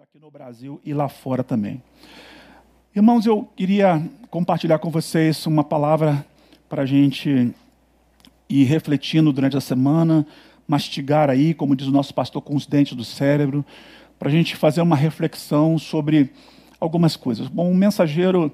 aqui no Brasil e lá fora também. Irmãos, eu queria compartilhar com vocês uma palavra para a gente ir refletindo durante a semana, mastigar aí, como diz o nosso pastor, com os dentes do cérebro, para a gente fazer uma reflexão sobre algumas coisas. Bom, o mensageiro,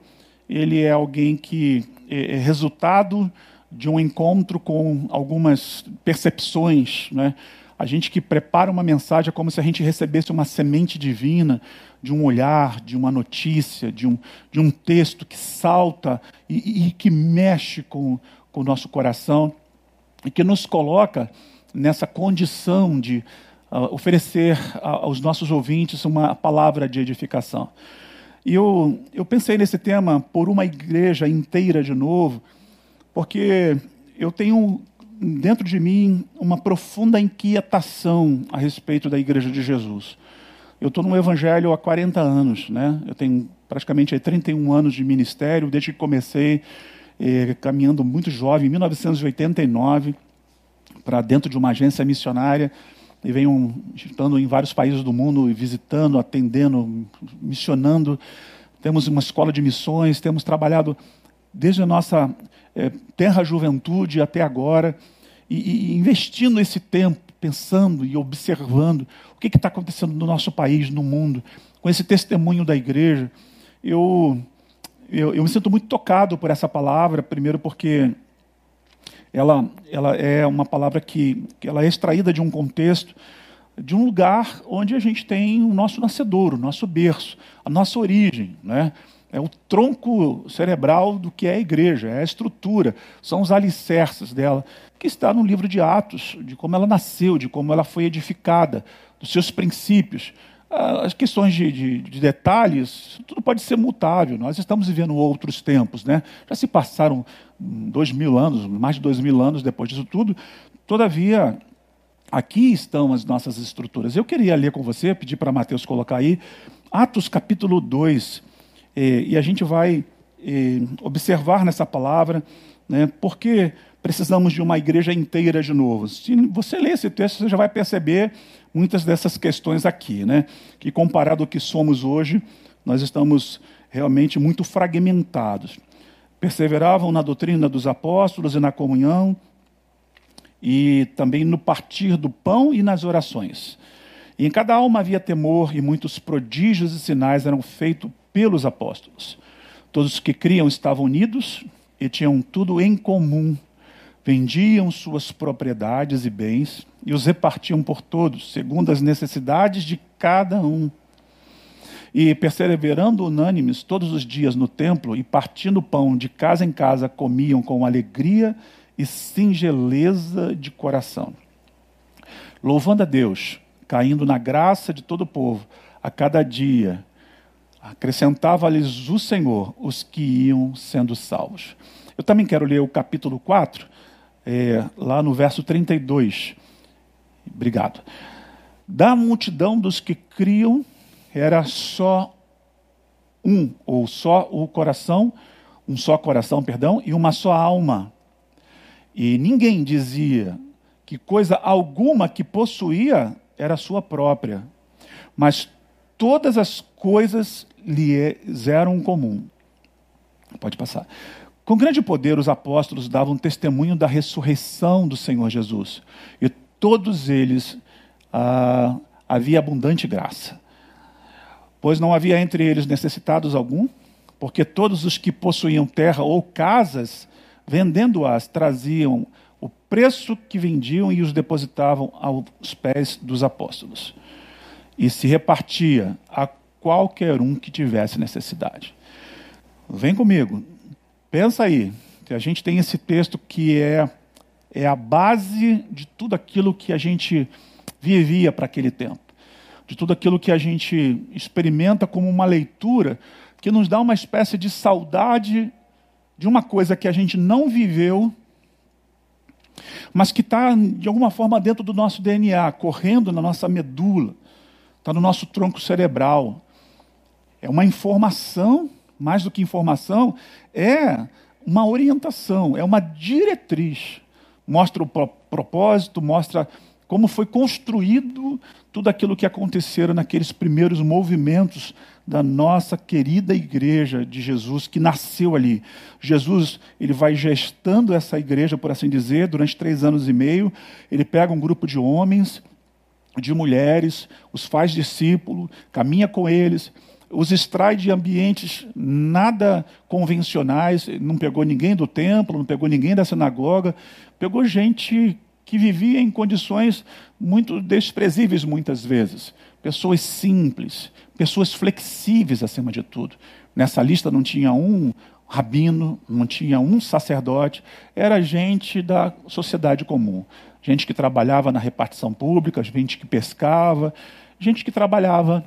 ele é alguém que é, é resultado de um encontro com algumas percepções, né? A gente que prepara uma mensagem é como se a gente recebesse uma semente divina de um olhar, de uma notícia, de um, de um texto que salta e, e que mexe com, com o nosso coração e que nos coloca nessa condição de uh, oferecer aos nossos ouvintes uma palavra de edificação. E eu, eu pensei nesse tema por uma igreja inteira de novo, porque eu tenho dentro de mim uma profunda inquietação a respeito da Igreja de Jesus. Eu estou no Evangelho há 40 anos, né? eu tenho praticamente 31 anos de ministério, desde que comecei eh, caminhando muito jovem, em 1989, para dentro de uma agência missionária, e venho estando em vários países do mundo, visitando, atendendo, missionando. Temos uma escola de missões, temos trabalhado desde a nossa é, terra juventude até agora, e, e, investindo esse tempo, pensando e observando o que está acontecendo no nosso país, no mundo, com esse testemunho da igreja, eu, eu, eu me sinto muito tocado por essa palavra, primeiro porque ela, ela é uma palavra que, que ela é extraída de um contexto, de um lugar onde a gente tem o nosso nascedouro, o nosso berço, a nossa origem, né? É o tronco cerebral do que é a igreja, é a estrutura, são os alicerces dela, que está no livro de Atos, de como ela nasceu, de como ela foi edificada, dos seus princípios. Ah, as questões de, de, de detalhes, tudo pode ser mutável. Nós estamos vivendo outros tempos, né? Já se passaram dois mil anos, mais de dois mil anos depois disso tudo. Todavia, aqui estão as nossas estruturas. Eu queria ler com você, pedir para Mateus colocar aí, Atos capítulo 2, e a gente vai observar nessa palavra, né, porque precisamos de uma igreja inteira de novo. Se você ler esse texto, você já vai perceber muitas dessas questões aqui, né, que comparado ao que somos hoje, nós estamos realmente muito fragmentados. Perseveravam na doutrina dos apóstolos e na comunhão, e também no partir do pão e nas orações. E em cada alma havia temor, e muitos prodígios e sinais eram feitos pelos apóstolos. Todos os que criam estavam unidos e tinham tudo em comum. Vendiam suas propriedades e bens e os repartiam por todos, segundo as necessidades de cada um. E perseverando unânimes todos os dias no templo e partindo pão de casa em casa, comiam com alegria e singeleza de coração, louvando a Deus, caindo na graça de todo o povo, a cada dia acrescentava-lhes o Senhor os que iam sendo salvos. Eu também quero ler o capítulo 4, é, lá no verso 32. Obrigado. Da multidão dos que criam, era só um, ou só o coração, um só coração, perdão, e uma só alma. E ninguém dizia que coisa alguma que possuía era sua própria, mas todas as coisas lhes eram comum. Pode passar. Com grande poder, os apóstolos davam testemunho da ressurreição do Senhor Jesus. E todos eles ah, havia abundante graça. Pois não havia entre eles necessitados algum, porque todos os que possuíam terra ou casas, vendendo-as, traziam o preço que vendiam e os depositavam aos pés dos apóstolos e se repartia a qualquer um que tivesse necessidade. Vem comigo, pensa aí, que a gente tem esse texto que é, é a base de tudo aquilo que a gente vivia para aquele tempo, de tudo aquilo que a gente experimenta como uma leitura que nos dá uma espécie de saudade de uma coisa que a gente não viveu, mas que está, de alguma forma, dentro do nosso DNA, correndo na nossa medula está no nosso tronco cerebral. É uma informação, mais do que informação, é uma orientação, é uma diretriz. Mostra o propósito, mostra como foi construído tudo aquilo que aconteceram naqueles primeiros movimentos da nossa querida igreja de Jesus que nasceu ali. Jesus ele vai gestando essa igreja, por assim dizer, durante três anos e meio. Ele pega um grupo de homens, de mulheres, os faz discípulo, caminha com eles, os extrai de ambientes nada convencionais, não pegou ninguém do templo, não pegou ninguém da sinagoga, pegou gente que vivia em condições muito desprezíveis muitas vezes. Pessoas simples, pessoas flexíveis acima de tudo. Nessa lista não tinha um rabino, não tinha um sacerdote, era gente da sociedade comum. Gente que trabalhava na repartição pública, gente que pescava, gente que trabalhava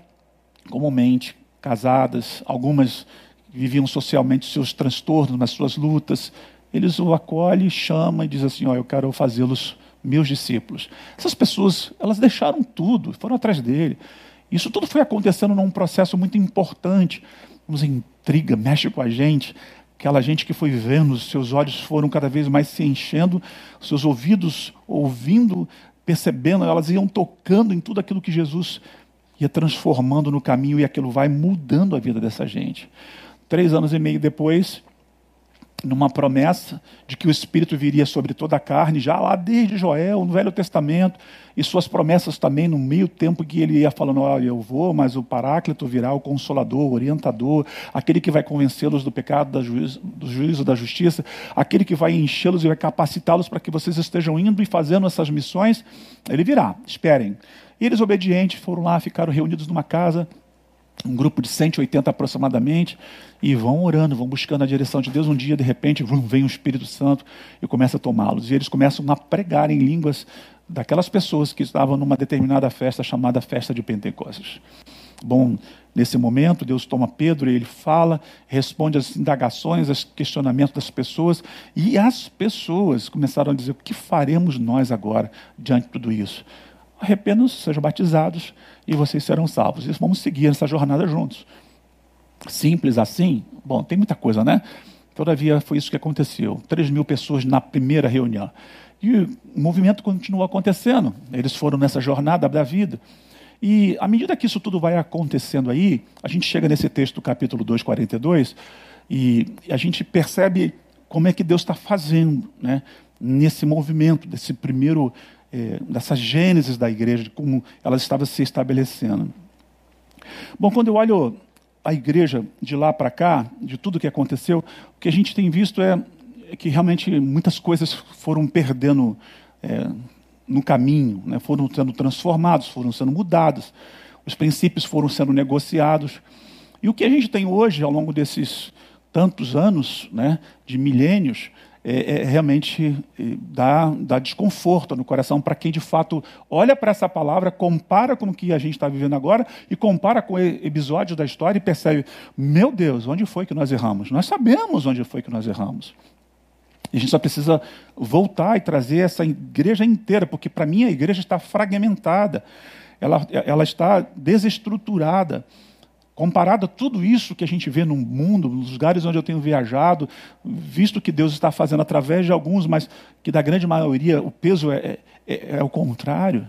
comumente, casadas, algumas viviam socialmente seus transtornos, nas suas lutas. Eles o acolhem, chamam e dizem assim: oh, eu quero fazê-los meus discípulos. Essas pessoas, elas deixaram tudo, foram atrás dele. Isso tudo foi acontecendo num processo muito importante. Nos intriga, mexe com a gente. Aquela gente que foi vendo, seus olhos foram cada vez mais se enchendo, seus ouvidos ouvindo, percebendo, elas iam tocando em tudo aquilo que Jesus ia transformando no caminho e aquilo vai mudando a vida dessa gente. Três anos e meio depois, numa promessa de que o Espírito viria sobre toda a carne, já lá desde Joel, no Velho Testamento, e suas promessas também no meio tempo que ele ia falando: Olha, eu vou, mas o Paráclito virá, o Consolador, o Orientador, aquele que vai convencê-los do pecado, do juízo, da justiça, aquele que vai enchê-los e vai capacitá-los para que vocês estejam indo e fazendo essas missões, ele virá, esperem. E eles, obedientes, foram lá, ficaram reunidos numa casa um grupo de 180 aproximadamente, e vão orando, vão buscando a direção de Deus. Um dia, de repente, vem o Espírito Santo e começa a tomá-los. E eles começam a pregar em línguas daquelas pessoas que estavam numa determinada festa chamada Festa de Pentecostes. Bom, nesse momento, Deus toma Pedro e ele fala, responde às indagações, aos questionamentos das pessoas, e as pessoas começaram a dizer: o que faremos nós agora diante de tudo isso? Arrependam-se, sejam batizados e vocês serão salvos. E vamos seguir essa jornada juntos. Simples assim? Bom, tem muita coisa, né? Todavia, foi isso que aconteceu. 3 mil pessoas na primeira reunião. E o movimento continuou acontecendo. Eles foram nessa jornada da vida. E à medida que isso tudo vai acontecendo aí, a gente chega nesse texto do capítulo 2, 42, e a gente percebe como é que Deus está fazendo né, nesse movimento, desse primeiro é, dessa gênesis da igreja, de como ela estava se estabelecendo. Bom, quando eu olho a igreja de lá para cá, de tudo que aconteceu, o que a gente tem visto é, é que realmente muitas coisas foram perdendo é, no caminho, né? foram sendo transformados, foram sendo mudados, os princípios foram sendo negociados. E o que a gente tem hoje, ao longo desses tantos anos, né, de milênios, é, é, realmente dá, dá desconforto no coração para quem de fato olha para essa palavra, compara com o que a gente está vivendo agora e compara com episódios da história e percebe: meu Deus, onde foi que nós erramos? Nós sabemos onde foi que nós erramos. E a gente só precisa voltar e trazer essa igreja inteira, porque para mim a igreja está fragmentada, ela, ela está desestruturada. Comparado a tudo isso que a gente vê no mundo, nos lugares onde eu tenho viajado, visto que Deus está fazendo através de alguns, mas que da grande maioria o peso é, é, é o contrário.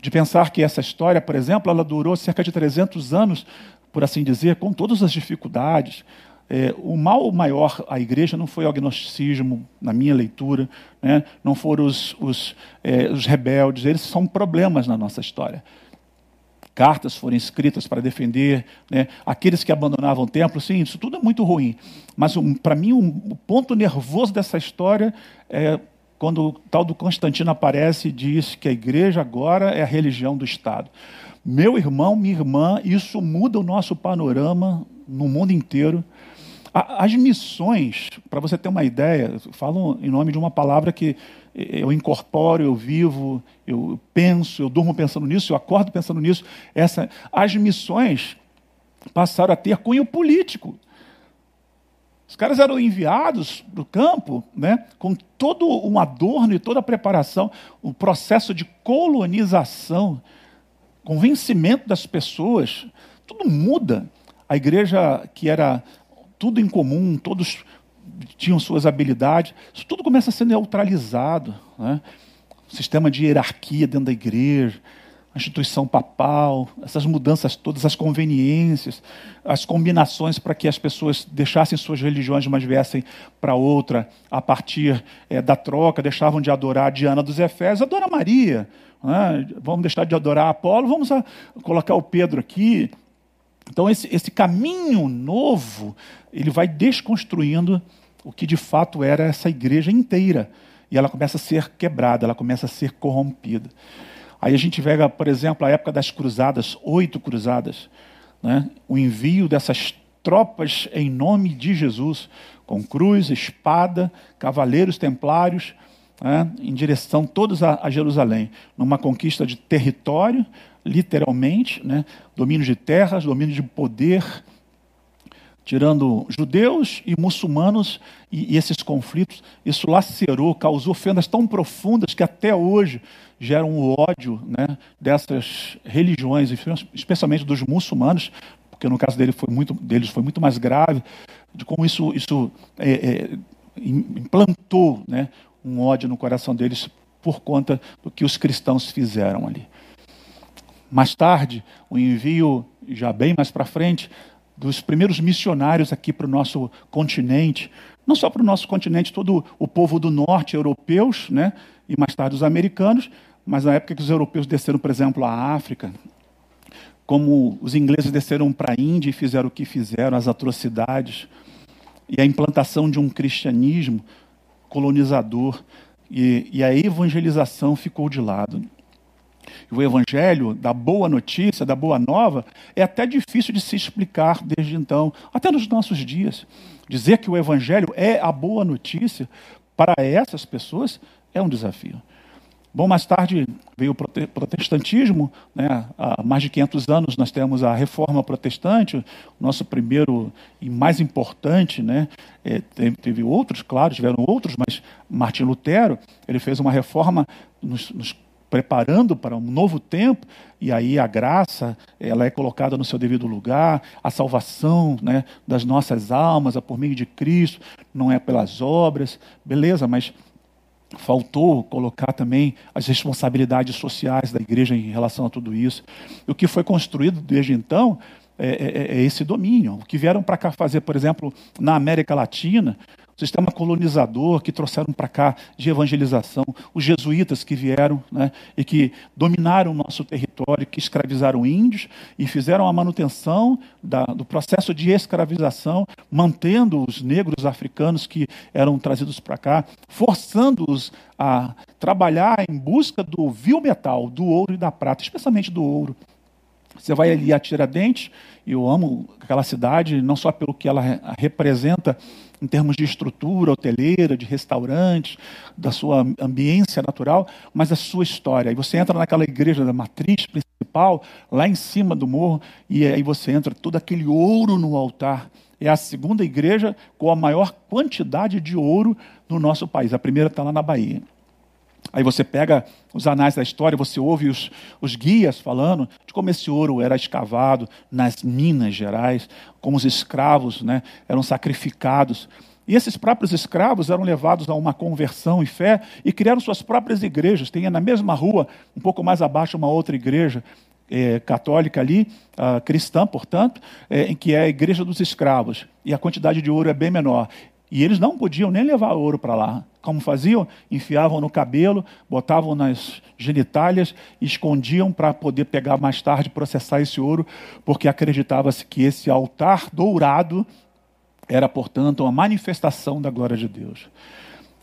De pensar que essa história, por exemplo, ela durou cerca de 300 anos, por assim dizer, com todas as dificuldades. É, o mal maior à igreja não foi o agnosticismo, na minha leitura, né? não foram os, os, é, os rebeldes, eles são problemas na nossa história cartas foram escritas para defender né, aqueles que abandonavam o templo. Sim, isso tudo é muito ruim. Mas um, para mim, um, o ponto nervoso dessa história é quando o tal do Constantino aparece e diz que a igreja agora é a religião do Estado. Meu irmão, minha irmã, isso muda o nosso panorama no mundo inteiro. As missões, para você ter uma ideia, falo em nome de uma palavra que eu incorporo, eu vivo, eu penso, eu durmo pensando nisso, eu acordo pensando nisso. Essa, as missões passaram a ter cunho político. Os caras eram enviados para o campo né, com todo um adorno e toda a preparação, o um processo de colonização, convencimento das pessoas, tudo muda. A igreja que era tudo em comum, todos tinham suas habilidades, isso tudo começa a ser neutralizado. Né? sistema de hierarquia dentro da igreja, a instituição papal, essas mudanças todas, as conveniências, as combinações para que as pessoas deixassem suas religiões, mas viessem para outra a partir é, da troca, deixavam de adorar a Diana dos Efésios, adora Maria, né? vamos deixar de adorar Apolo, vamos colocar o Pedro aqui. Então esse, esse caminho novo, ele vai desconstruindo o que de fato era essa igreja inteira. E ela começa a ser quebrada, ela começa a ser corrompida. Aí a gente vê, por exemplo, a época das cruzadas, oito cruzadas, né? o envio dessas tropas em nome de Jesus, com cruz, espada, cavaleiros templários, né? em direção todos a, a, Jerusalém, numa conquista de território, literalmente, né? domínio de terras, domínio de poder, tirando judeus e muçulmanos e, e esses conflitos, isso lacerou, causou fendas tão profundas que até hoje geram o ódio né, dessas religiões, especialmente dos muçulmanos, porque no caso dele foi muito, deles foi muito mais grave, de como isso, isso é, é, implantou né, um ódio no coração deles por conta do que os cristãos fizeram ali. Mais tarde, o envio, já bem mais para frente, dos primeiros missionários aqui para o nosso continente, não só para o nosso continente, todo o povo do norte, europeus, né, e mais tarde os americanos, mas na época que os europeus desceram, por exemplo, à África, como os ingleses desceram para a Índia e fizeram o que fizeram, as atrocidades, e a implantação de um cristianismo colonizador, e, e a evangelização ficou de lado. O evangelho da boa notícia, da boa nova, é até difícil de se explicar desde então, até nos nossos dias. Dizer que o evangelho é a boa notícia para essas pessoas é um desafio. Bom, mais tarde veio o protestantismo, né? há mais de 500 anos nós temos a reforma protestante, o nosso primeiro e mais importante, né? É, teve, outros, claro, tiveram outros, mas Martin Lutero, ele fez uma reforma nos, nos preparando para um novo tempo, e aí a graça ela é colocada no seu devido lugar, a salvação né, das nossas almas é por meio de Cristo, não é pelas obras, beleza, mas faltou colocar também as responsabilidades sociais da igreja em relação a tudo isso. O que foi construído desde então é, é, é esse domínio. O que vieram para cá fazer, por exemplo, na América Latina, sistema colonizador que trouxeram para cá de evangelização, os jesuítas que vieram né, e que dominaram o nosso território, que escravizaram índios e fizeram a manutenção da, do processo de escravização, mantendo os negros africanos que eram trazidos para cá, forçando-os a trabalhar em busca do vil metal, do ouro e da prata, especialmente do ouro. Você vai ali a Tiradentes, eu amo aquela cidade, não só pelo que ela representa em termos de estrutura hoteleira, de restaurantes, da sua ambiência natural, mas da sua história. E você entra naquela igreja da matriz principal, lá em cima do morro, e aí você entra todo aquele ouro no altar. É a segunda igreja com a maior quantidade de ouro no nosso país. A primeira está lá na Bahia. Aí você pega os anais da história, você ouve os, os guias falando de como esse ouro era escavado nas Minas Gerais, como os escravos né, eram sacrificados. E esses próprios escravos eram levados a uma conversão e fé e criaram suas próprias igrejas. Tem na mesma rua, um pouco mais abaixo, uma outra igreja é, católica ali, uh, cristã, portanto, é, em que é a igreja dos escravos. E a quantidade de ouro é bem menor. E eles não podiam nem levar ouro para lá. Como faziam? Enfiavam no cabelo, botavam nas genitálias, escondiam para poder pegar mais tarde, processar esse ouro, porque acreditava-se que esse altar dourado era, portanto, uma manifestação da glória de Deus.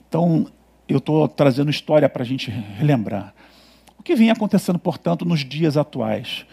Então, eu estou trazendo história para a gente relembrar. O que vinha acontecendo, portanto, nos dias atuais?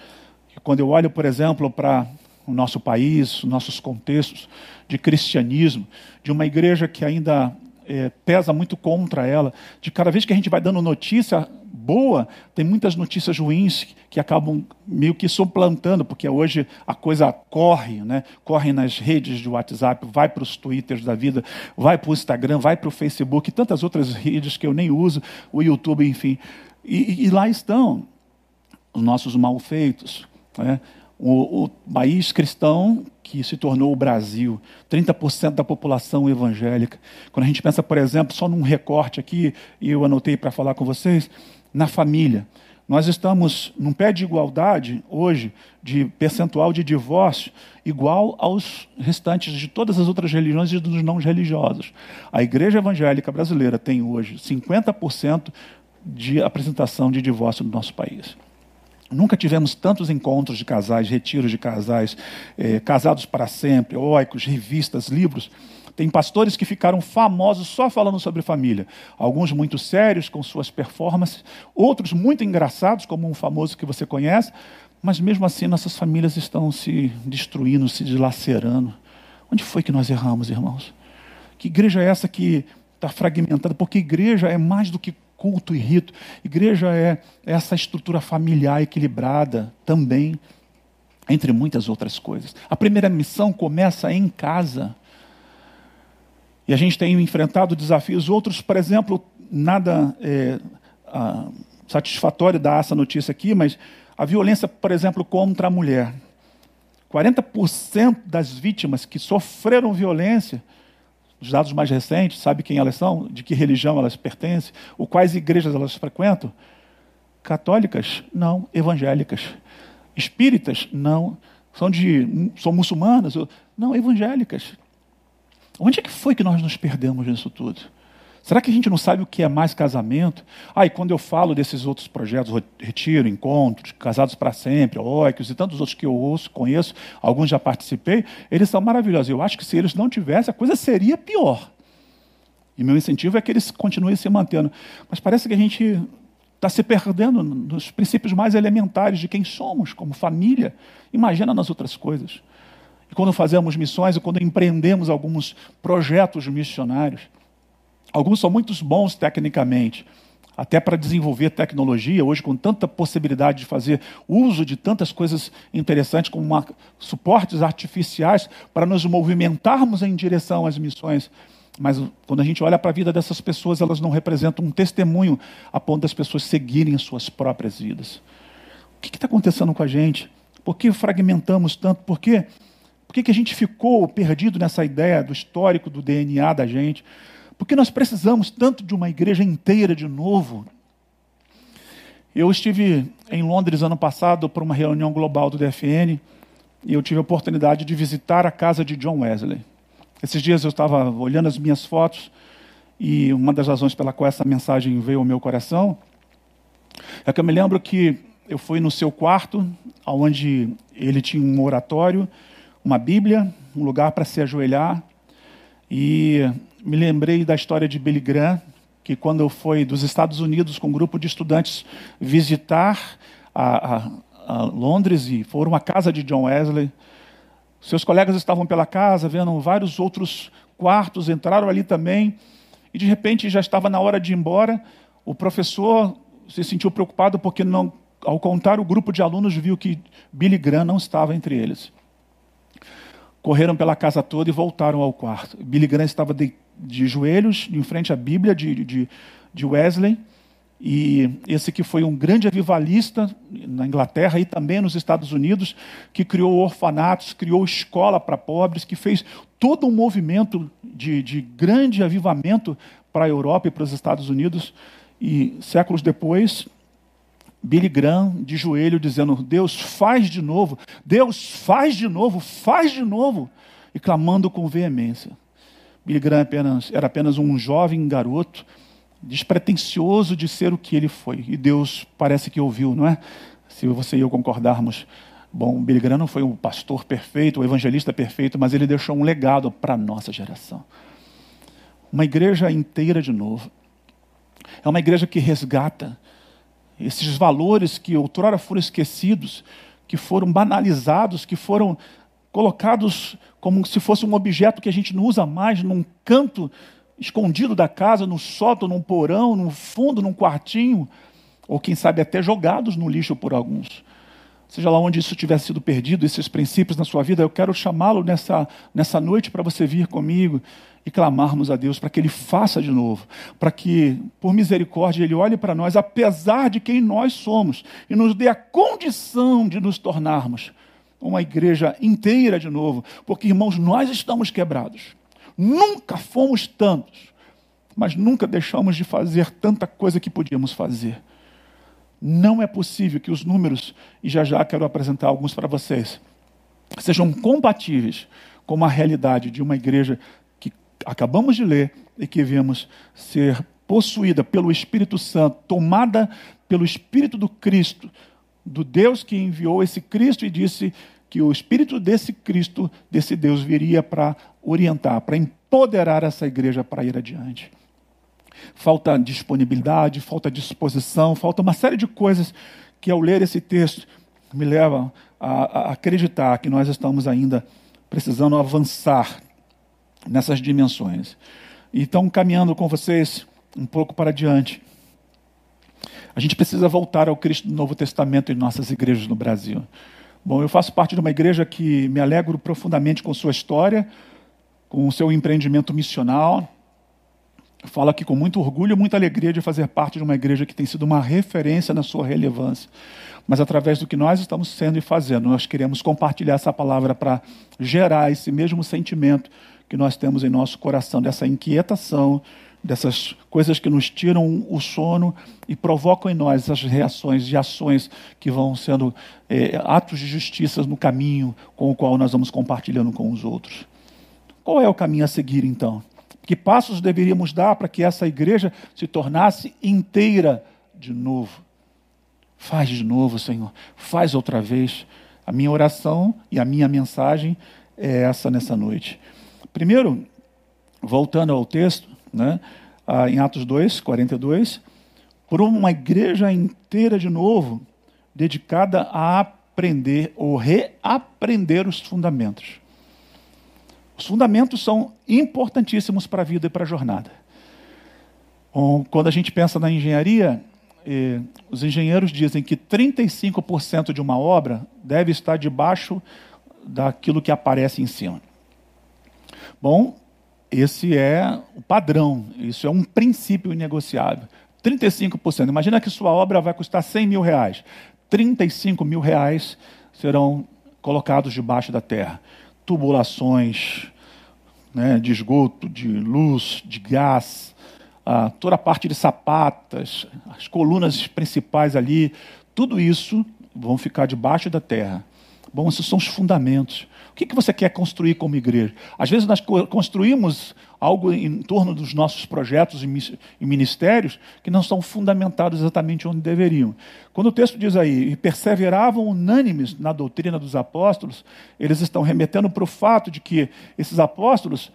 Quando eu olho, por exemplo, para o nosso país, nossos contextos de cristianismo, de uma igreja que ainda é, pesa muito contra ela, de cada vez que a gente vai dando notícia boa, tem muitas notícias ruins que acabam meio que suplantando, porque hoje a coisa corre, né? corre nas redes de WhatsApp, vai para os Twitters da vida, vai para o Instagram, vai para o Facebook, e tantas outras redes que eu nem uso, o YouTube, enfim. E, e lá estão os nossos malfeitos. Né? O, o país cristão que se tornou o Brasil, 30% da população evangélica. Quando a gente pensa, por exemplo, só num recorte aqui, e eu anotei para falar com vocês, na família. Nós estamos num pé de igualdade hoje, de percentual de divórcio, igual aos restantes de todas as outras religiões e dos não religiosos. A igreja evangélica brasileira tem hoje 50% de apresentação de divórcio no nosso país. Nunca tivemos tantos encontros de casais, retiros de casais, eh, casados para sempre, oicos, revistas, livros. Tem pastores que ficaram famosos só falando sobre família. Alguns muito sérios com suas performances, outros muito engraçados, como um famoso que você conhece, mas mesmo assim nossas famílias estão se destruindo, se dilacerando. Onde foi que nós erramos, irmãos? Que igreja é essa que está fragmentada? Porque igreja é mais do que culto e rito. Igreja é essa estrutura familiar equilibrada também, entre muitas outras coisas. A primeira missão começa em casa. E a gente tem enfrentado desafios. Outros, por exemplo, nada é, ah, satisfatório dar essa notícia aqui, mas a violência, por exemplo, contra a mulher. 40% das vítimas que sofreram violência os dados mais recentes, sabe quem elas são, de que religião elas pertencem, ou quais igrejas elas frequentam? Católicas? Não. Evangélicas. Espíritas? Não. São, de, são muçulmanas? Não, evangélicas. Onde é que foi que nós nos perdemos nisso tudo? Será que a gente não sabe o que é mais casamento? Ah, e quando eu falo desses outros projetos, Retiro, Encontros, Casados para Sempre, Oikos e tantos outros que eu ouço, conheço, alguns já participei, eles são maravilhosos. Eu acho que se eles não tivessem, a coisa seria pior. E meu incentivo é que eles continuem se mantendo. Mas parece que a gente está se perdendo nos princípios mais elementares de quem somos, como família. Imagina nas outras coisas. E quando fazemos missões, e quando empreendemos alguns projetos missionários, Alguns são muito bons tecnicamente, até para desenvolver tecnologia, hoje com tanta possibilidade de fazer uso de tantas coisas interessantes como uma, suportes artificiais para nos movimentarmos em direção às missões. Mas quando a gente olha para a vida dessas pessoas, elas não representam um testemunho a ponto das pessoas seguirem as suas próprias vidas. O que está acontecendo com a gente? Por que fragmentamos tanto? Por quê? Por que, que a gente ficou perdido nessa ideia do histórico, do DNA da gente? Porque nós precisamos tanto de uma igreja inteira de novo. Eu estive em Londres ano passado para uma reunião global do DFN e eu tive a oportunidade de visitar a casa de John Wesley. Esses dias eu estava olhando as minhas fotos e uma das razões pela qual essa mensagem veio ao meu coração é que eu me lembro que eu fui no seu quarto, onde ele tinha um oratório, uma Bíblia, um lugar para se ajoelhar, e me lembrei da história de Billy Graham, que quando foi dos Estados Unidos com um grupo de estudantes visitar a, a, a Londres e foram à casa de John Wesley, seus colegas estavam pela casa, vendo vários outros quartos, entraram ali também, e de repente já estava na hora de ir embora. O professor se sentiu preocupado porque, não, ao contar, o grupo de alunos viu que Billy Graham não estava entre eles correram pela casa toda e voltaram ao quarto. Billy Graham estava de, de joelhos em frente à Bíblia de, de, de, Wesley, e esse que foi um grande avivalista na Inglaterra e também nos Estados Unidos, que criou orfanatos, criou escola para pobres, que fez todo um movimento de, de grande avivamento para a Europa e para os Estados Unidos. E séculos depois, Billy Graham de joelho dizendo: Deus faz de novo, Deus faz de novo, faz de novo, e clamando com veemência. Billy Graham apenas, era apenas um jovem garoto, despretensioso de ser o que ele foi, e Deus parece que ouviu, não é? Se você e eu concordarmos. Bom, Billy Graham não foi um pastor perfeito, um evangelista perfeito, mas ele deixou um legado para a nossa geração. Uma igreja inteira de novo. É uma igreja que resgata, esses valores que outrora foram esquecidos, que foram banalizados, que foram colocados como se fosse um objeto que a gente não usa mais num canto escondido da casa, no sótão, num porão, no fundo, num quartinho, ou quem sabe até jogados no lixo por alguns. Seja lá onde isso tiver sido perdido, esses princípios na sua vida, eu quero chamá-lo nessa, nessa noite para você vir comigo e clamarmos a Deus para que Ele faça de novo, para que, por misericórdia, Ele olhe para nós, apesar de quem nós somos, e nos dê a condição de nos tornarmos uma igreja inteira de novo, porque, irmãos, nós estamos quebrados. Nunca fomos tantos, mas nunca deixamos de fazer tanta coisa que podíamos fazer. Não é possível que os números, e já já quero apresentar alguns para vocês, sejam compatíveis com a realidade de uma igreja que acabamos de ler e que vemos ser possuída pelo Espírito Santo, tomada pelo Espírito do Cristo, do Deus que enviou esse Cristo e disse que o Espírito desse Cristo, desse Deus, viria para orientar, para empoderar essa igreja para ir adiante. Falta disponibilidade, falta disposição, falta uma série de coisas que, ao ler esse texto, me levam a, a acreditar que nós estamos ainda precisando avançar nessas dimensões. Então, caminhando com vocês um pouco para diante, a gente precisa voltar ao Cristo do Novo Testamento em nossas igrejas no Brasil. Bom, eu faço parte de uma igreja que me alegro profundamente com sua história, com o seu empreendimento missional. Falo aqui com muito orgulho e muita alegria de fazer parte de uma igreja que tem sido uma referência na sua relevância. Mas através do que nós estamos sendo e fazendo, nós queremos compartilhar essa palavra para gerar esse mesmo sentimento que nós temos em nosso coração, dessa inquietação, dessas coisas que nos tiram o sono e provocam em nós essas reações e ações que vão sendo é, atos de justiça no caminho com o qual nós vamos compartilhando com os outros. Qual é o caminho a seguir então? Que passos deveríamos dar para que essa igreja se tornasse inteira de novo? Faz de novo, Senhor. Faz outra vez. A minha oração e a minha mensagem é essa nessa noite. Primeiro, voltando ao texto, né, em Atos 2, 42, por uma igreja inteira de novo, dedicada a aprender ou reaprender os fundamentos. Os fundamentos são importantíssimos para a vida e para a jornada. Quando a gente pensa na engenharia, eh, os engenheiros dizem que 35% de uma obra deve estar debaixo daquilo que aparece em cima. Bom, esse é o padrão, isso é um princípio inegociável. 35%. Imagina que sua obra vai custar 100 mil reais. 35 mil reais serão colocados debaixo da terra. Tubulações né, de esgoto, de luz, de gás, ah, toda a parte de sapatas, as colunas principais ali, tudo isso vão ficar debaixo da terra. Bom, esses são os fundamentos. O que, que você quer construir como igreja? Às vezes nós construímos algo em torno dos nossos projetos e ministérios que não são fundamentados exatamente onde deveriam. Quando o texto diz aí, e perseveravam unânimes na doutrina dos apóstolos, eles estão remetendo para o fato de que esses apóstolos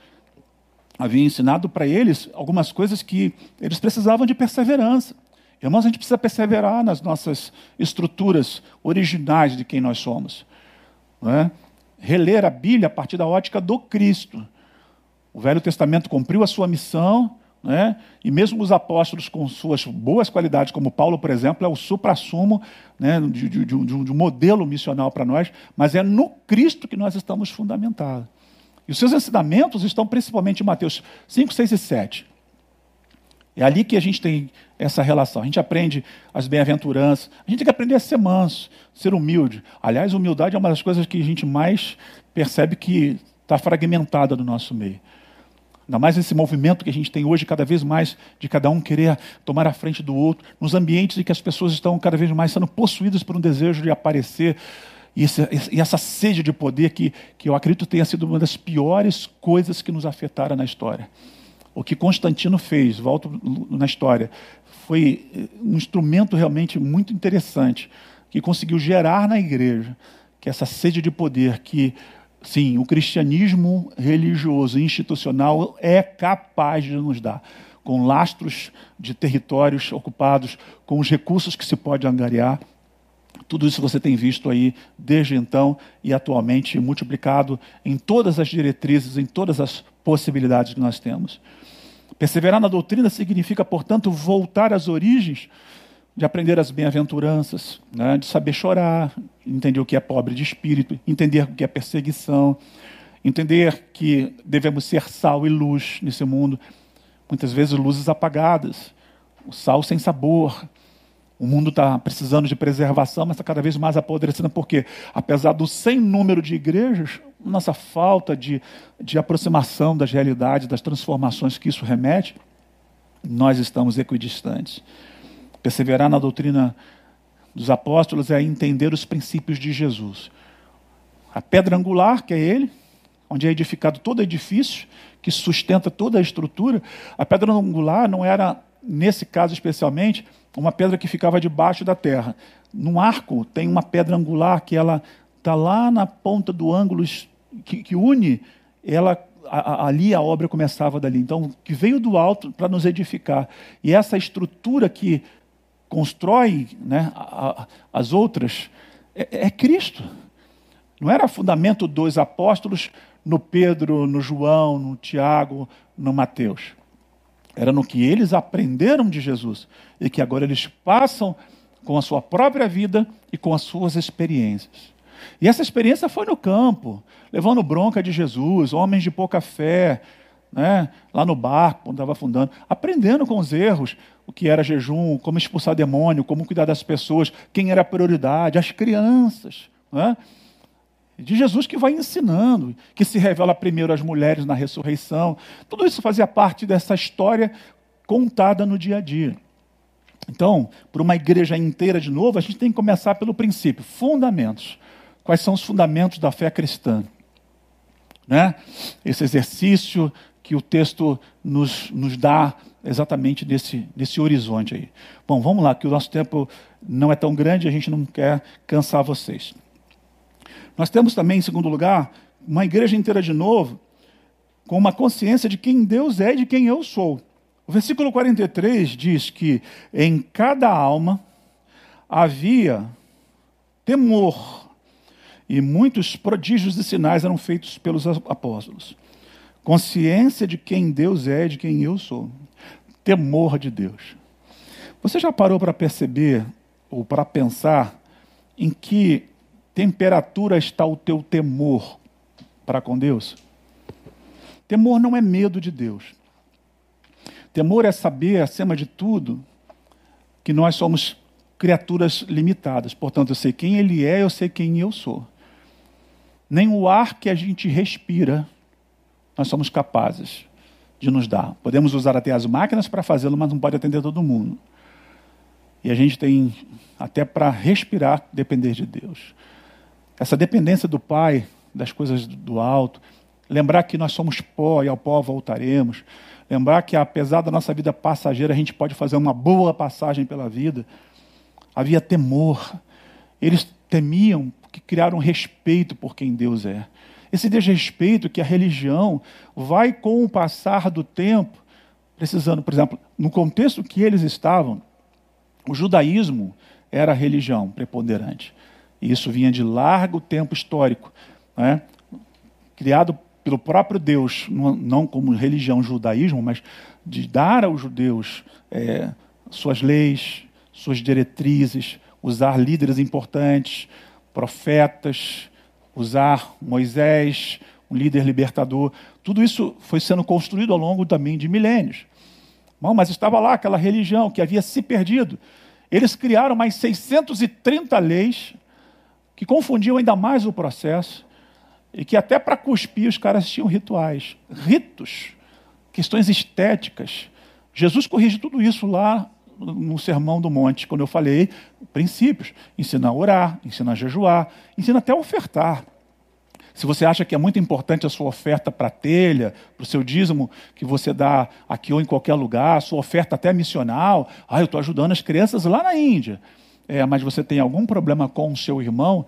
haviam ensinado para eles algumas coisas que eles precisavam de perseverança. Irmãos, a gente precisa perseverar nas nossas estruturas originais de quem nós somos. Não é? Reler a Bíblia a partir da ótica do Cristo. O Velho Testamento cumpriu a sua missão, né? e mesmo os apóstolos, com suas boas qualidades, como Paulo, por exemplo, é o supra-sumo né? de, de, de, um, de um modelo missional para nós, mas é no Cristo que nós estamos fundamentados. E os seus ensinamentos estão principalmente em Mateus 5, 6 e 7. É ali que a gente tem essa relação. A gente aprende as bem-aventuranças. A gente tem que aprender a ser manso, ser humilde. Aliás, humildade é uma das coisas que a gente mais percebe que está fragmentada no nosso meio. Ainda mais esse movimento que a gente tem hoje, cada vez mais, de cada um querer tomar a frente do outro, nos ambientes em que as pessoas estão cada vez mais sendo possuídas por um desejo de aparecer, e, esse, e essa sede de poder que, que eu acredito tenha sido uma das piores coisas que nos afetaram na história. O que Constantino fez, volto na história, foi eh, um instrumento realmente muito interessante, que conseguiu gerar na igreja que essa sede de poder que, sim, o cristianismo religioso e institucional é capaz de nos dar, com lastros de territórios ocupados, com os recursos que se pode angariar. Tudo isso você tem visto aí desde então e atualmente multiplicado em todas as diretrizes, em todas as possibilidades que nós temos. Perseverar na doutrina significa, portanto, voltar às origens de aprender as bem-aventuranças, né? de saber chorar, entender o que é pobre de espírito, entender o que é perseguição, entender que devemos ser sal e luz nesse mundo. Muitas vezes luzes apagadas, o sal sem sabor, O mundo está precisando de preservação, mas está cada vez mais apodrecendo, porque, apesar do sem número de igrejas, nossa falta de, de aproximação das realidades, das transformações que isso remete, nós estamos equidistantes. Perseverar na doutrina dos apóstolos é entender os princípios de Jesus. A pedra angular, que é ele, onde é edificado todo edifício, que sustenta toda a estrutura, a pedra angular não era, nesse caso especialmente, uma pedra que ficava debaixo da terra. No arco tem uma pedra angular que ela está lá na ponta do ângulo que, que une, ela a, a, ali a obra começava dali. Então, que veio do alto para nos edificar. E essa estrutura que constrói né, a, as outras é, é Cristo. Não era fundamento dos apóstolos no Pedro, no João, no Tiago, no Mateus. Era no que eles aprenderam de Jesus e que agora eles passam com a sua própria vida e com as suas experiências. E essa experiência foi no campo, levando bronca de Jesus, homens de pouca fé, né, lá no barco, quando estava afundando, aprendendo com os erros, o que era jejum, como expulsar demônio, como cuidar das pessoas, quem era a prioridade, as crianças. Né? De Jesus que vai ensinando, que se revela primeiro às mulheres na ressurreição. Tudo isso fazia parte dessa história contada no dia a dia. Então, para uma igreja inteira de novo, a gente tem que começar pelo princípio, fundamentos. Quais são os fundamentos da fé cristã? Né? Esse exercício que o texto nos, nos dá exatamente nesse, nesse horizonte aí. Bom, vamos lá, que o nosso tempo não é tão grande, a gente não quer cansar vocês. Nós temos também, em segundo lugar, uma igreja inteira de novo, com uma consciência de quem Deus é e de quem eu sou. O versículo 43 diz que em cada alma havia temor, e muitos prodígios e sinais eram feitos pelos apóstolos. Consciência de quem Deus é e de quem eu sou. Temor de Deus. Você já parou para perceber ou para pensar em que temperatura está o teu temor para com Deus? Temor não é medo de Deus. Temor é saber, acima de tudo, que nós somos criaturas limitadas. Portanto, eu sei quem Ele é, eu sei quem eu sou. Nem o ar que a gente respira nós somos capazes de nos dar. Podemos usar até as máquinas para fazê-lo, mas não pode atender todo mundo. E a gente tem até para respirar depender de Deus. Essa dependência do Pai, das coisas do alto, lembrar que nós somos pó e ao pó voltaremos, lembrar que apesar da nossa vida passageira, a gente pode fazer uma boa passagem pela vida. Havia temor. Eles temiam que criaram respeito por quem Deus é. Esse desrespeito que a religião vai com o passar do tempo, precisando, por exemplo, no contexto que eles estavam, o judaísmo era a religião preponderante. E isso vinha de largo tempo histórico, né? criado pelo próprio Deus, não como religião judaísmo, mas de dar aos judeus é, suas leis, suas diretrizes, usar líderes importantes, profetas, usar Moisés, um líder libertador. Tudo isso foi sendo construído ao longo também de milênios. Bom, mas estava lá aquela religião que havia se perdido. Eles criaram mais 630 leis que confundiam ainda mais o processo e que até para cuspir os caras tinham rituais, ritos, questões estéticas. Jesus corrige tudo isso lá no Sermão do Monte, quando eu falei princípios. Ensina a orar, ensina a jejuar, ensina até a ofertar. Se você acha que é muito importante a sua oferta para a telha, para o seu dízimo que você dá aqui ou em qualquer lugar, a sua oferta até missional, ah, eu estou ajudando as crianças lá na Índia é, mas você tem algum problema com o seu irmão,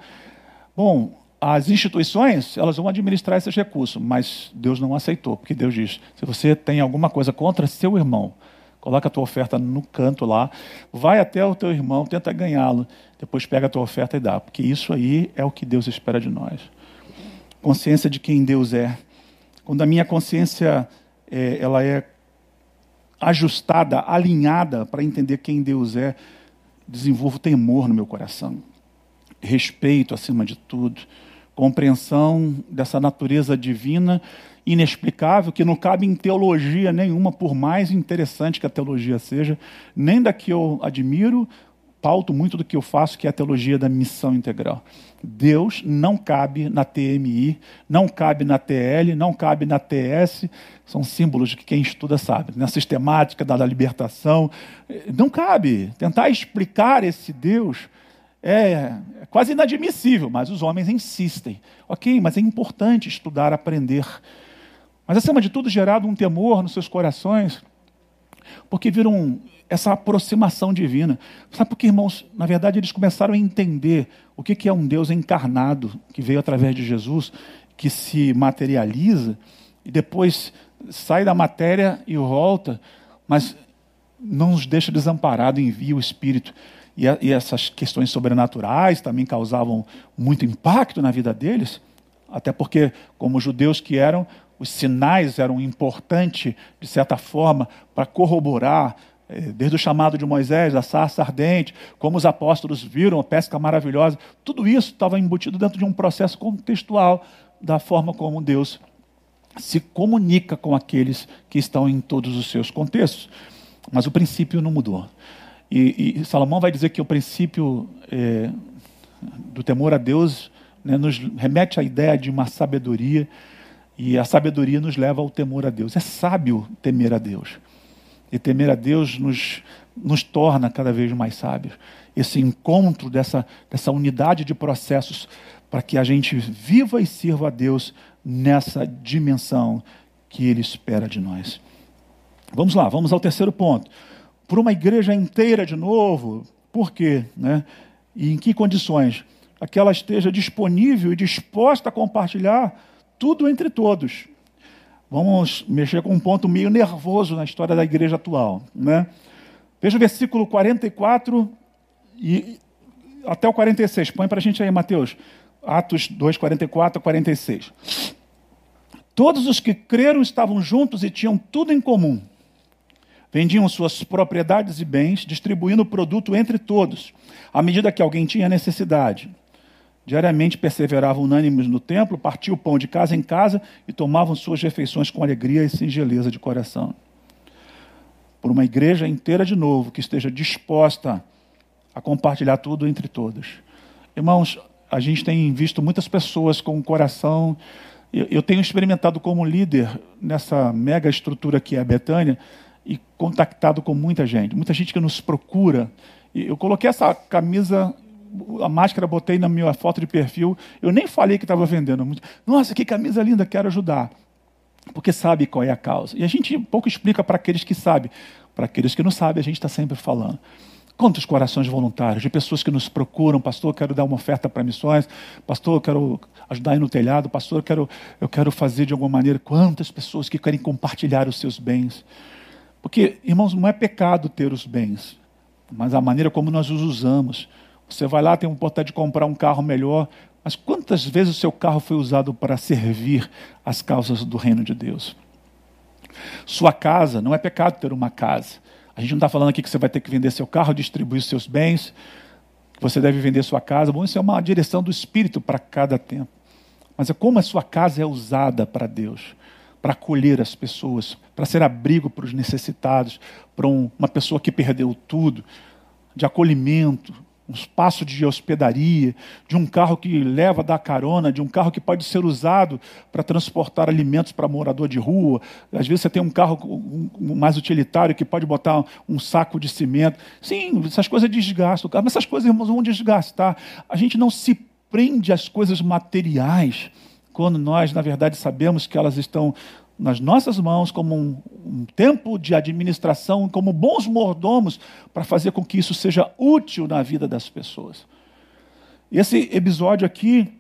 bom, as instituições elas vão administrar esses recursos, mas Deus não aceitou, porque Deus diz: se você tem alguma coisa contra seu irmão, coloca a tua oferta no canto lá, vai até o teu irmão, tenta ganhá-lo, depois pega a tua oferta e dá, porque isso aí é o que Deus espera de nós. Consciência de quem Deus é. Quando a minha consciência é, ela é ajustada, alinhada para entender quem Deus é, desenvolvo temor no meu coração, respeito acima de tudo, compreensão dessa natureza divina inexplicável que não cabe em teologia nenhuma, por mais interessante que a teologia seja, nem da que eu admiro, pauto muito do que eu faço, que é a teologia da missão integral. Deus não cabe na TMI, não cabe na TL, não cabe na TS, são símbolos que quem estuda sabe, na sistemática da libertação. Não cabe. Tentar explicar esse Deus é, é quase inadmissível, mas os homens insistem. Ok, mas é importante estudar, aprender. Mas, acima de tudo, gerado um temor nos seus corações, porque viram essa aproximação divina. Sabe por que, irmãos? Na verdade, eles começaram a entender o que é um Deus encarnado, que veio através de Jesus, que se materializa e depois sai da matéria e volta, mas não nos deixa desamparado, envia o Espírito. E, a, e essas questões sobrenaturais também causavam muito impacto na vida deles, até porque, como judeus que eram, os sinais eram importantes, de certa forma, para corroborar, desde o chamado de Moisés, a sarça ardente, como os apóstolos viram a pesca maravilhosa, tudo isso estava embutido dentro de um processo contextual da forma como Deus se comunica com aqueles que estão em todos os seus contextos. Mas o princípio não mudou. E, e Salomão vai dizer que o princípio é, do temor a Deus né, nos remete à ideia de uma sabedoria, e a sabedoria nos leva ao temor a Deus. É sábio temer a Deus. E temer a Deus nos, nos torna cada vez mais sábios. Esse encontro dessa, dessa unidade de processos para que a gente viva e sirva a Deus nessa dimensão que Ele espera de nós. Vamos lá, vamos ao terceiro ponto. Por uma igreja inteira de novo, por quê? Né? E em que condições? Para que ela esteja disponível e disposta a compartilhar tudo entre todos. Vamos mexer com um ponto meio nervoso na história da igreja atual. Né? Veja o versículo 44 e até o 46. Põe para a gente aí, Mateus. Atos 2, 44 a 46. Todos os que creram estavam juntos e tinham tudo em comum. Vendiam suas propriedades e bens, distribuindo o produto entre todos, à medida que alguém tinha necessidade. Diariamente perseveravam unânimes no templo, partiam o pão de casa em casa e tomavam suas refeições com alegria e singeleza de coração. Por uma igreja inteira de novo, que esteja disposta a compartilhar tudo entre todos. Irmãos, a gente tem visto muitas pessoas com o coração eu tenho experimentado como líder nessa mega estrutura que é a Betânia e contactado com muita gente, muita gente que nos procura. Eu coloquei essa camisa, a máscara, botei na minha foto de perfil. Eu nem falei que estava vendendo. Nossa, que camisa linda, quero ajudar. Porque sabe qual é a causa. E a gente pouco explica para aqueles que sabem. Para aqueles que não sabem, a gente está sempre falando. Quantos corações voluntários, de pessoas que nos procuram, pastor, quero dar uma oferta para missões, pastor, quero ajudar aí no telhado, pastor, eu quero, eu quero fazer de alguma maneira. Quantas pessoas que querem compartilhar os seus bens. Porque, irmãos, não é pecado ter os bens, mas a maneira como nós os usamos. Você vai lá, tem uma oportunidade de comprar um carro melhor, mas quantas vezes o seu carro foi usado para servir as causas do reino de Deus? Sua casa, não é pecado ter uma casa. A gente não está falando aqui que você vai ter que vender seu carro, distribuir seus bens, que você deve vender sua casa. Bom, isso é uma direção do Espírito para cada tempo. Mas é como a sua casa é usada para Deus, para acolher as pessoas, para ser abrigo para os necessitados, para um, uma pessoa que perdeu tudo, de acolhimento, um espaço de hospedaria, de um carro que leva da carona, de um carro que pode ser usado para transportar alimentos para morador de rua. Às vezes você tem um carro mais utilitário que pode botar um saco de cimento. Sim, essas coisas desgastam o carro, mas essas coisas, irmãos, vão desgastar. A gente não se prende às coisas materiais quando nós, na verdade, sabemos que elas estão nas nossas mãos como um, um, tempo de administração, como bons mordomos, para fazer com que isso seja útil na vida das pessoas. Esse episódio aqui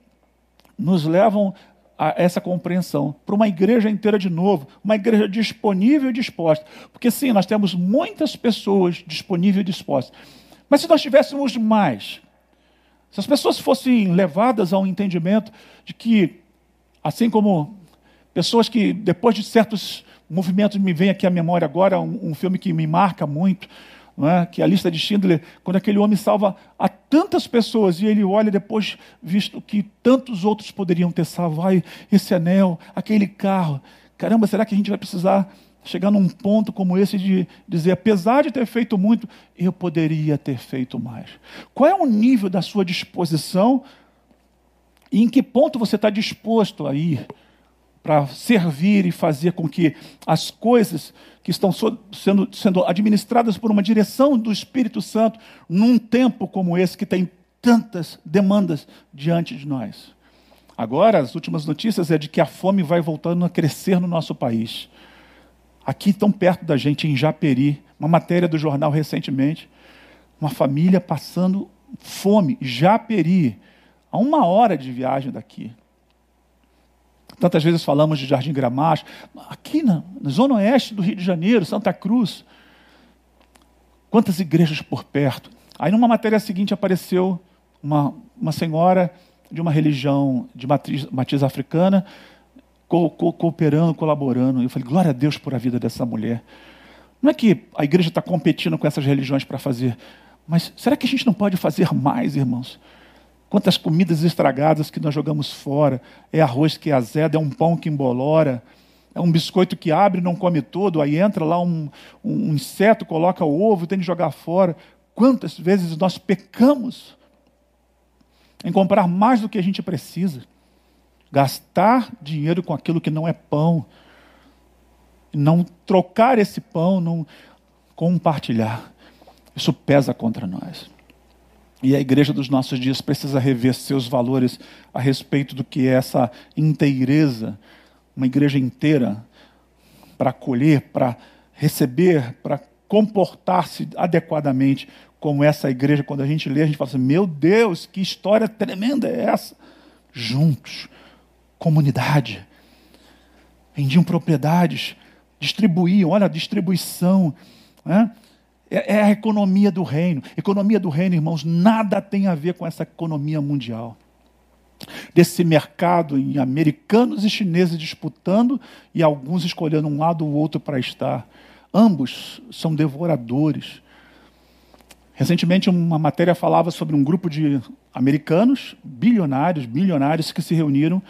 nos leva a essa compreensão para uma igreja inteira de novo, uma igreja disponível e disposta. Porque sim, nós temos muitas pessoas disponíveis e dispostas. Mas se nós tivéssemos mais, se as pessoas fossem levadas a um entendimento de que, assim como Pessoas que, depois de certos movimentos, me vem aqui à memória agora um, um filme que me marca muito, é? que é a lista de Schindler, quando aquele homem salva a tantas pessoas e ele olha depois, visto que tantos outros poderiam ter salvo. Ai, esse anel, aquele carro. Caramba, será que a gente vai precisar chegar num ponto como esse de dizer, apesar de ter feito muito, eu poderia ter feito mais. Qual é o nível da sua disposição e em que ponto você está disposto a ir para servir e fazer com que as coisas que estão sendo, sendo administradas por uma direção do Espírito Santo num tempo como esse que tem tantas demandas diante de nós. Agora, as últimas notícias é de que a fome vai voltando a crescer no nosso país. Aqui tão perto da gente, em Japeri, uma matéria do jornal recentemente, uma família passando fome, Japeri, a uma hora de viagem daqui. Tantas vezes falamos de Jardim Gramacho, aqui na, na zona oeste do Rio de Janeiro, Santa Cruz. Quantas igrejas por perto. Aí numa matéria seguinte apareceu uma, uma senhora de uma religião de matriz, matriz africana co, co, cooperando, colaborando. Eu falei, glória a Deus por a vida dessa mulher. Não é que a igreja está competindo com essas religiões para fazer, mas será que a gente não pode fazer mais, irmãos? Quantas comidas estragadas que nós jogamos fora. É arroz que azeda, é um pão que embolora, é um biscoito que abre e não come todo, aí entra lá um, um inseto, coloca o ovo, tem que jogar fora. Quantas vezes nós pecamos em comprar mais do que a gente precisa? Gastar dinheiro com aquilo que não é pão, não trocar esse pão, não compartilhar. Isso pesa contra nós. E a igreja dos nossos dias precisa rever seus valores a respeito do que é essa inteireza, uma igreja inteira para acolher, para receber, para comportar-se adequadamente como essa igreja. Quando a gente lê, a gente fala assim: meu Deus, que história tremenda é essa? Juntos, comunidade, vendiam propriedades, distribuíam, olha a distribuição. Né? É, é a economia do reino. Economia do reino, irmãos, nada tem a ver com essa economia mundial. Desse mercado em americanos e chineses disputando e alguns escolhendo um lado ou outro para estar. Ambos são devoradores. Recentemente, uma matéria falava sobre um grupo de americanos, bilionários, bilionários, que se reuniram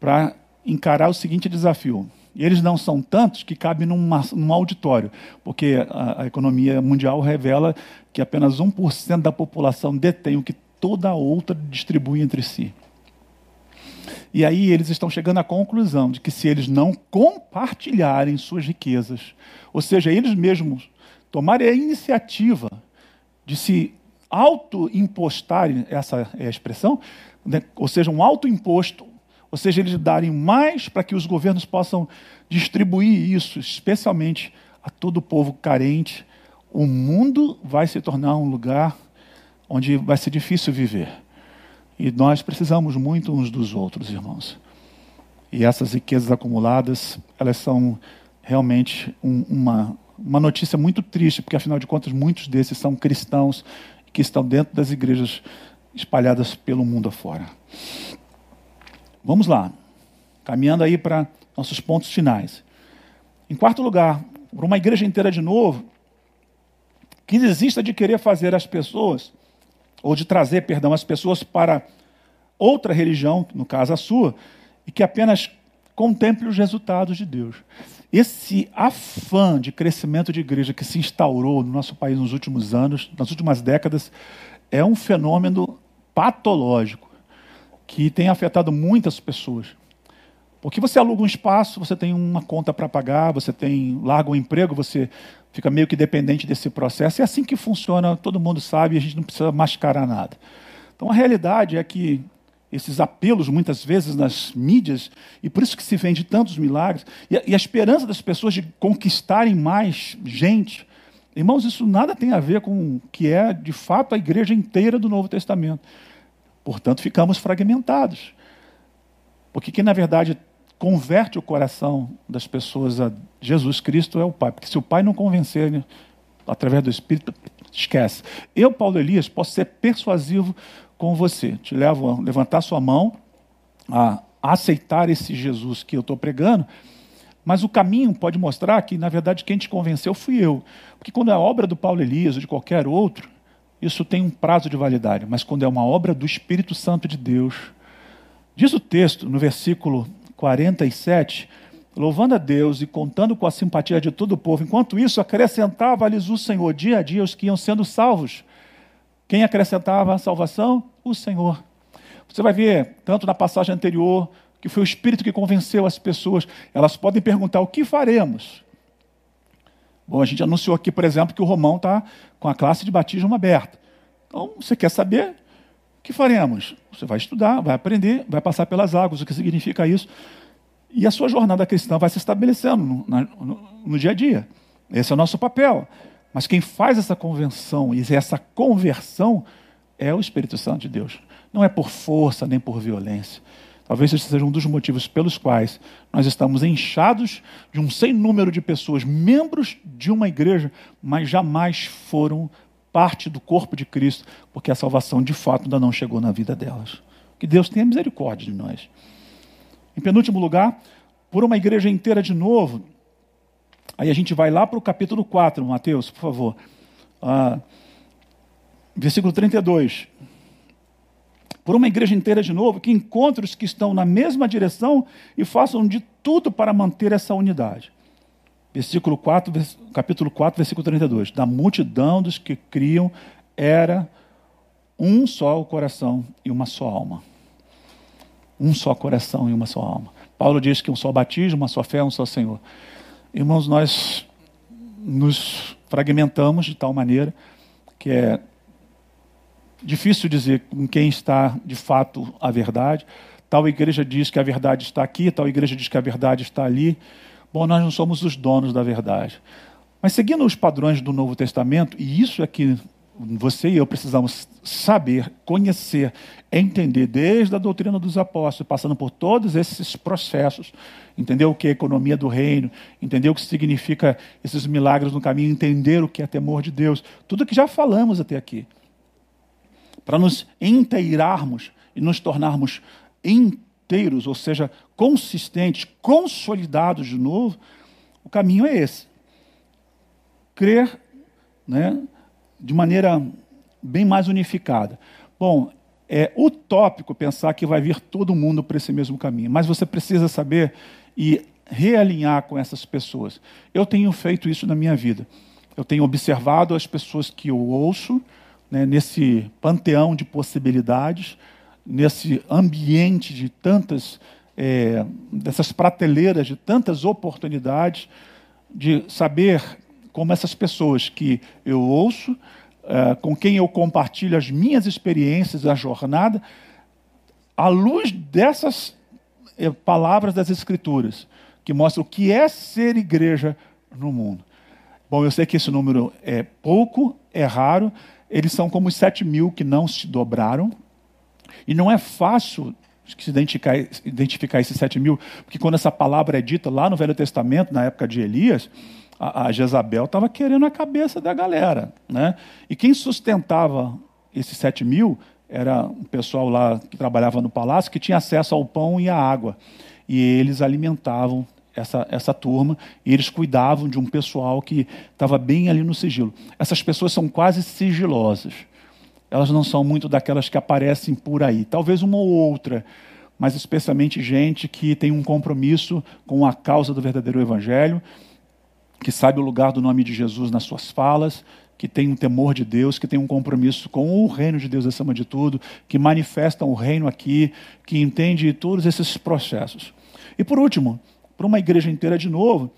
para encarar o seguinte desafio: e eles não são tantos que cabem num auditório, porque a, a, economia mundial revela que apenas 1% da população detém o que toda a outra distribui entre si. E aí eles estão chegando à conclusão de que se eles não compartilharem suas riquezas, ou seja, eles mesmos tomarem a iniciativa de se auto-impostarem, essa é a expressão, né? ou seja, um auto-imposto ou seja, eles darem mais para que os governos possam distribuir isso, especialmente a todo o povo carente, o mundo vai se tornar um lugar onde vai ser difícil viver. E nós precisamos muito uns dos outros, irmãos. E essas riquezas acumuladas, elas são realmente um, uma, uma notícia muito triste, porque afinal de contas muitos desses são cristãos que estão dentro das igrejas espalhadas pelo mundo afora. Vamos lá, caminhando aí para nossos pontos finais. Em quarto lugar, para uma igreja inteira de novo, que desista de querer fazer as pessoas, ou de trazer, perdão, as pessoas para outra religião, no caso a sua, e que apenas contemple os resultados de Deus. Esse afã de crescimento de igreja que se instaurou no nosso país nos últimos anos, nas últimas décadas, é um fenômeno patológico que tem afetado muitas pessoas. Porque você aluga um espaço, você tem uma conta para pagar, você tem larga um emprego, você fica meio que dependente desse processo. É assim que funciona, todo mundo sabe, a gente não precisa mascarar nada. Então a realidade é que esses apelos muitas vezes nas mídias, e por isso que se vende tantos milagres, e a, e a esperança das pessoas de conquistarem mais gente, irmãos, isso nada tem a ver com o que é de fato a igreja inteira do Novo Testamento. Portanto, ficamos fragmentados. Porque quem, na verdade, converte o coração das pessoas a Jesus Cristo é o Pai. Porque se o Pai não convencer através do Espírito, esquece. Eu, Paulo Elias, posso ser persuasivo com você. Te levo a levantar sua mão, a aceitar esse Jesus que eu estou pregando, mas o caminho pode mostrar que, na verdade, quem te convenceu fui eu. Porque quando é obra do Paulo Elias ou de qualquer outro, isso tem um prazo de validade, mas quando é uma obra do Espírito Santo de Deus, diz o texto no versículo 47, louvando a Deus e contando com a simpatia de todo o povo. Enquanto isso, acrescentava-lhes o Senhor dia a dia os que iam sendo salvos. Quem acrescentava a salvação? O Senhor. Você vai ver, tanto na passagem anterior, que foi o Espírito que convenceu as pessoas. Elas podem perguntar: o que faremos? Bom, a gente anunciou aqui, por exemplo, que o Romão está com a classe de batismo aberta. Então, você quer saber? O que faremos? Você vai estudar, vai aprender, vai passar pelas águas, o que significa isso. E a sua jornada cristã vai se estabelecendo no, no, no dia a dia. Esse é o nosso papel. Mas quem faz essa convenção e essa conversão é o Espírito Santo de Deus. Não é por força nem por violência. Talvez esse seja um dos motivos pelos quais nós estamos inchados de um sem número de pessoas, membros de uma igreja, mas jamais foram parte do corpo de Cristo, porque a salvação de fato ainda não chegou na vida delas. Que Deus tenha misericórdia de nós. Em penúltimo lugar, por uma igreja inteira de novo, aí a gente vai lá para o capítulo 4, Mateus, por favor. Ah, versículo 32 por uma igreja inteira de novo, que encontre os que estão na mesma direção e façam de tudo para manter essa unidade. Versículo 4, capítulo 4, versículo 32. Da multidão dos que criam era um só coração e uma só alma. Um só coração e uma só alma. Paulo diz que um só batismo, uma só fé, um só Senhor. Irmãos, nós nos fragmentamos de tal maneira que é Difícil dizer com quem está de fato a verdade. Tal igreja diz que a verdade está aqui, tal igreja diz que a verdade está ali. Bom, nós não somos os donos da verdade. Mas seguindo os padrões do Novo Testamento, e isso é que você e eu precisamos saber, conhecer, entender desde a doutrina dos apóstolos, passando por todos esses processos, entender o que é economia do reino, entender o que significa esses milagres no caminho, entender o que é temor de Deus, tudo que já falamos até aqui para nos inteirarmos e nos tornarmos inteiros, ou seja, consistentes, consolidados de novo, o caminho é esse. Crer né, de maneira bem mais unificada. Bom, é utópico pensar que vai vir todo mundo para esse mesmo caminho, mas você precisa saber e realinhar com essas pessoas. Eu tenho feito isso na minha vida. Eu tenho observado as pessoas que eu ouço, né, nesse panteão de possibilidades, nesse ambiente de tantas, é, dessas prateleiras de tantas oportunidades, de saber como essas pessoas que eu ouço, é, com quem eu compartilho as minhas experiências, a jornada, à luz dessas é, palavras das Escrituras, que mostram o que é ser igreja no mundo. Bom, eu sei que esse número é pouco, é raro, eles são como os sete mil que não se dobraram. E não é fácil se identificar, identificar esses sete mil, porque quando essa palavra é dita lá no Velho Testamento, na época de Elias, a, a Jezabel estava querendo a cabeça da galera. Né? E quem sustentava esses sete mil era um pessoal lá que trabalhava no palácio, que tinha acesso ao pão e à água. E eles alimentavam essa, essa turma, e eles cuidavam de um pessoal que estava bem ali no sigilo. Essas pessoas são quase sigilosas. Elas não são muito daquelas que aparecem por aí. Talvez uma ou outra, mas especialmente gente que tem um compromisso com a causa do verdadeiro evangelho, que sabe o lugar do nome de Jesus nas suas falas, que tem um temor de Deus, que tem um compromisso com o reino de Deus acima de tudo, que manifestam o reino aqui, que entende todos esses processos. E por último, para uma igreja inteira de novo,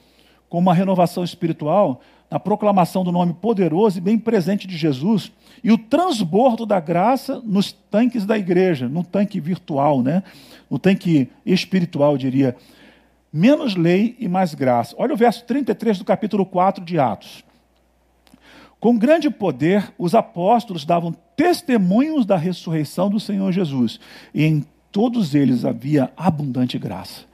com uma renovação espiritual, na proclamação do nome poderoso e bem presente de Jesus e o transbordo da graça nos tanques da igreja, no tanque virtual, né? no tanque espiritual, diria. Menos lei e mais graça. Olha o verso 33 do capítulo 4 de Atos. Com grande poder, os apóstolos davam testemunhos da ressurreição do Senhor Jesus, e em todos eles havia abundante graça.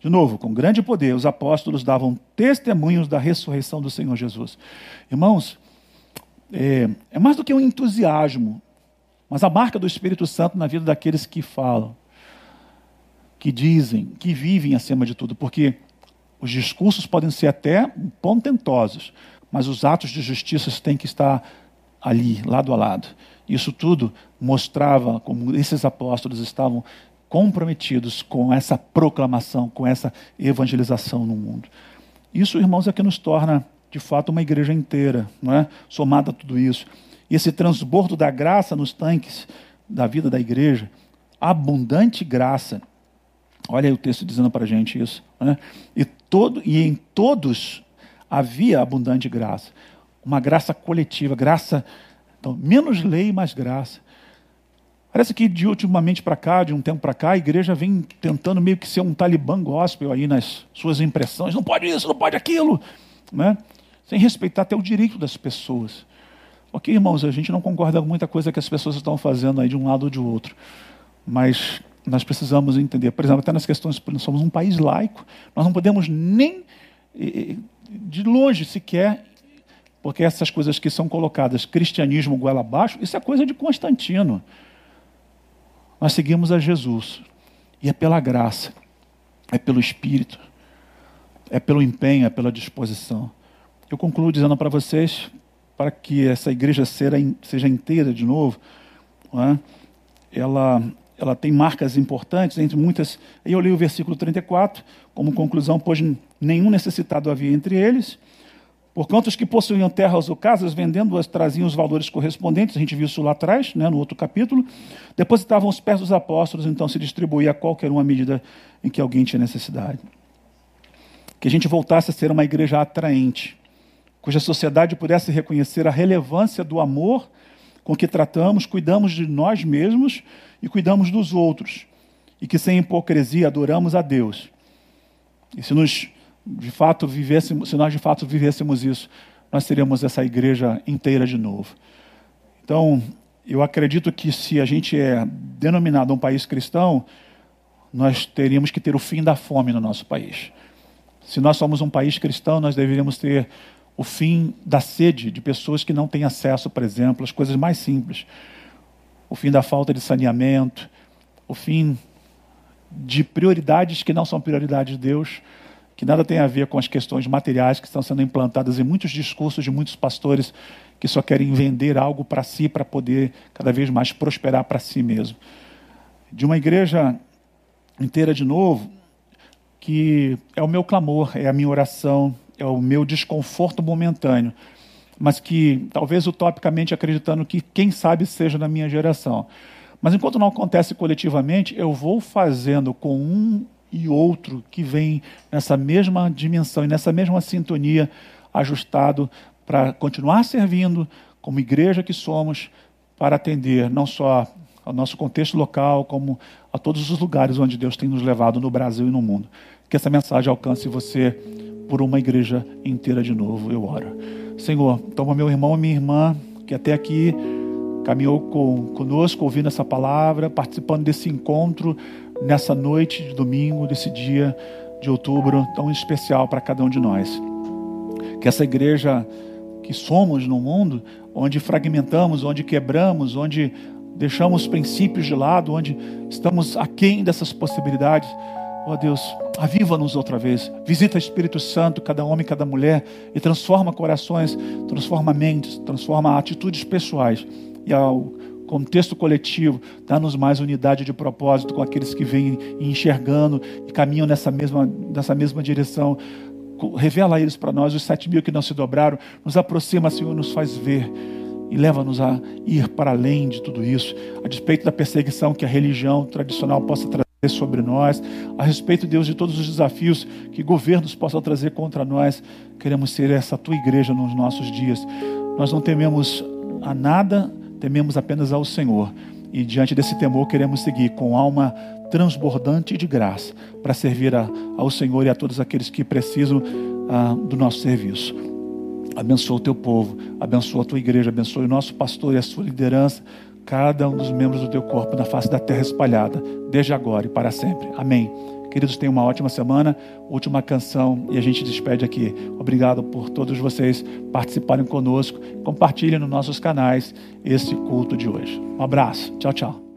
De novo, com grande poder, os apóstolos davam testemunhos da ressurreição do Senhor Jesus. Irmãos, é, é, mais do que um entusiasmo, mas a marca do Espírito Santo na vida daqueles que falam, que dizem, que vivem acima de tudo, porque os discursos podem ser até pontentosos, mas os atos de justiça têm que estar ali, lado a lado. Isso tudo mostrava como esses apóstolos estavam comprometidos com essa proclamação, com essa evangelização no mundo. Isso, irmãos, é que nos torna, de fato, uma igreja inteira, não é? somada a tudo isso. E esse transbordo da graça nos tanques da vida da igreja, abundante graça. Olha aí o texto dizendo para a gente isso. Né? E, todo, e em todos havia abundante graça. Uma graça coletiva, graça. Então, menos lei, mais graça. Parece que de ultimamente para cá, de um tempo para cá, a igreja vem tentando meio que ser um talibã gospel aí nas suas impressões. Não pode isso, não pode aquilo. Né? Sem respeitar até o direito das pessoas. Ok, irmãos, a gente não concorda com muita coisa que as pessoas estão fazendo aí de um lado ou de outro. Mas nós precisamos entender, por exemplo, até nas questões, nós somos um país laico, nós não podemos nem de longe sequer, porque essas coisas que são colocadas, cristianismo goela abaixo, isso é coisa de Constantino. Nós seguimos a Jesus, e é pela graça, é pelo Espírito, é pelo empenho, é pela disposição. Eu concluo dizendo para vocês, para que essa igreja seja inteira de novo, é? ela ela tem marcas importantes, entre muitas. Eu li o versículo 34, como conclusão, pois nenhum necessitado havia entre eles. Porquanto os que possuíam terras ou casas, vendendo-as, traziam os valores correspondentes, a gente viu isso lá atrás, né, no outro capítulo, depositavam os pés dos apóstolos, então se distribuía a qualquer uma medida em que alguém tinha necessidade. Que a gente voltasse a ser uma igreja atraente, cuja sociedade pudesse reconhecer a relevância do amor com que tratamos, cuidamos de nós mesmos e cuidamos dos outros, e que sem hipocrisia adoramos a Deus. E se nos de fato vivêssemos, se nós de fato vivêssemos isso, nós teríamos essa igreja inteira de novo. Então, eu acredito que se a gente é denominado um país cristão, nós teríamos que ter o fim da fome no nosso país. Se nós somos um país cristão, nós deveríamos ter o fim da sede de pessoas que não têm acesso, por exemplo, às coisas mais simples o fim da falta de saneamento, o fim de prioridades que não são prioridades de Deus, que nada tem a ver com as questões materiais que estão sendo implantadas em muitos discursos de muitos pastores que só querem vender algo para si para poder cada vez mais prosperar para si mesmo. De uma igreja inteira de novo, que é o meu clamor, é a minha oração, é o meu desconforto momentâneo mas que talvez utopicamente acreditando que quem sabe seja na minha geração. Mas enquanto não acontece coletivamente, eu vou fazendo com um e outro que vem nessa mesma dimensão e nessa mesma sintonia, ajustado para continuar servindo como igreja que somos, para atender não só ao nosso contexto local, como a todos os lugares onde Deus tem nos levado no Brasil e no mundo. Que essa mensagem alcance você por uma igreja inteira de novo, eu oro. Senhor, toma meu irmão e minha irmã, que até aqui caminhou com, conosco, ouvindo essa palavra, participando desse encontro, nessa noite de domingo, desse dia de outubro tão especial para cada um de nós. Que essa igreja que somos no mundo, onde fragmentamos, onde quebramos, onde deixamos princípios de lado, onde estamos aquém dessas possibilidades, Ó oh, Deus, aviva-nos outra vez. Visita Espírito Santo, cada homem, cada mulher, e transforma corações, transforma mentes, transforma atitudes pessoais. E ao contexto coletivo, dá-nos mais unidade de propósito com aqueles que vêm enxergando e caminham nessa mesma, nessa mesma direção. Revela eles para nós, os sete mil que não se dobraram, nos aproxima, Senhor, nos faz ver e leva-nos a ir para além de tudo isso, a despeito da perseguição que a religião tradicional possa trazer sobre nós, a respeito, Deus, de todos os desafios que governos possam trazer contra nós. Queremos ser essa tua igreja nos nossos dias. Nós não tememos a nada, tememos apenas ao Senhor. E diante desse temor, queremos seguir com alma transbordante de graça para servir a, ao Senhor e a todos aqueles que precisam ah, do nosso serviço. Abençoa o teu povo, abençoa a tua igreja, abençoa o nosso pastor e a sua liderança cada um dos membros do teu corpo na face da terra espalhada, desde agora e para sempre. Amém. Queridos, tenham uma ótima semana, última canção e a gente despede aqui. Obrigado por todos vocês participarem conosco. Compartilhem nos nossos canais esse culto de hoje. Um abraço. Tchau, tchau.